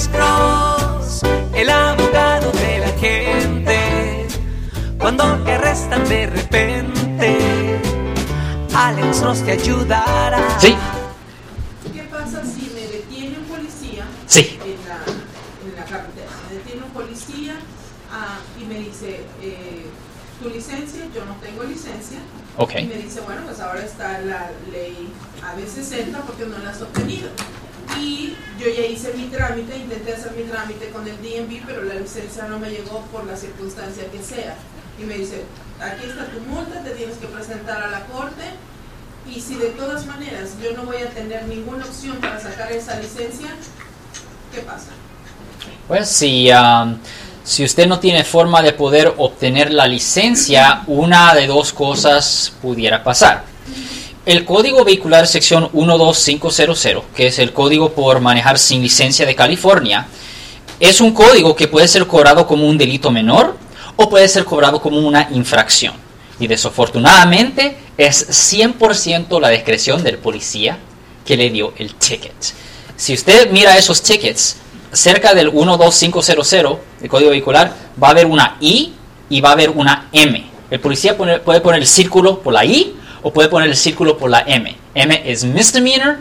Alex Cross, el abogado de la gente. Cuando te arrestan de repente, Alex Cross te ayudará. Sí, ¿Qué pasa si me detiene un policía sí. en la, en la carretera? Me detiene un policía ah, y me dice, eh, tu licencia, yo no tengo licencia. Ok. Y me dice, bueno, pues ahora está la ley AB60 porque no la has obtenido. Y yo ya hice mi trámite, intenté hacer mi trámite con el DMV, pero la licencia no me llegó por la circunstancia que sea. Y me dice, aquí está tu multa, te tienes que presentar a la corte. Y si de todas maneras yo no voy a tener ninguna opción para sacar esa licencia, ¿qué pasa? Pues si, um, si usted no tiene forma de poder obtener la licencia, una de dos cosas pudiera pasar. El Código Vehicular sección 12500, que es el código por manejar sin licencia de California, es un código que puede ser cobrado como un delito menor o puede ser cobrado como una infracción. Y desafortunadamente es 100% la discreción del policía que le dio el ticket. Si usted mira esos tickets, cerca del 12500 del código vehicular va a haber una I y va a haber una M. El policía puede poner el círculo por la I o puede poner el círculo por la M. M es misdemeanor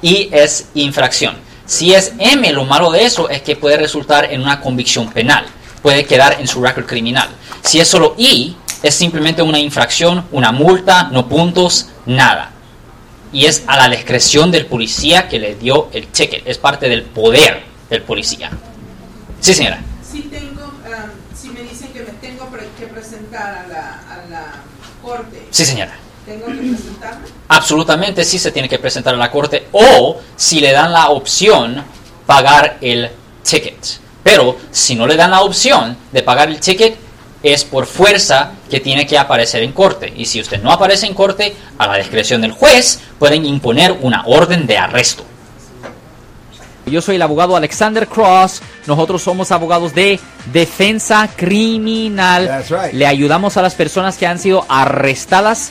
y es infracción. Si es M, lo malo de eso es que puede resultar en una convicción penal. Puede quedar en su récord criminal. Si es solo I, es simplemente una infracción, una multa, no puntos, nada. Y es a la discreción del policía que le dio el ticket. Es parte del poder del policía. Sí, señora. Si tengo, ah, si me dicen que me tengo que presentar a la, a la corte, Sí, señora. ¿Tengo que presentarme? Absolutamente sí se tiene que presentar a la corte o si le dan la opción pagar el ticket. Pero si no le dan la opción de pagar el ticket es por fuerza que tiene que aparecer en corte. Y si usted no aparece en corte, a la discreción del juez pueden imponer una orden de arresto. Yo soy el abogado Alexander Cross. Nosotros somos abogados de defensa criminal. That's right. Le ayudamos a las personas que han sido arrestadas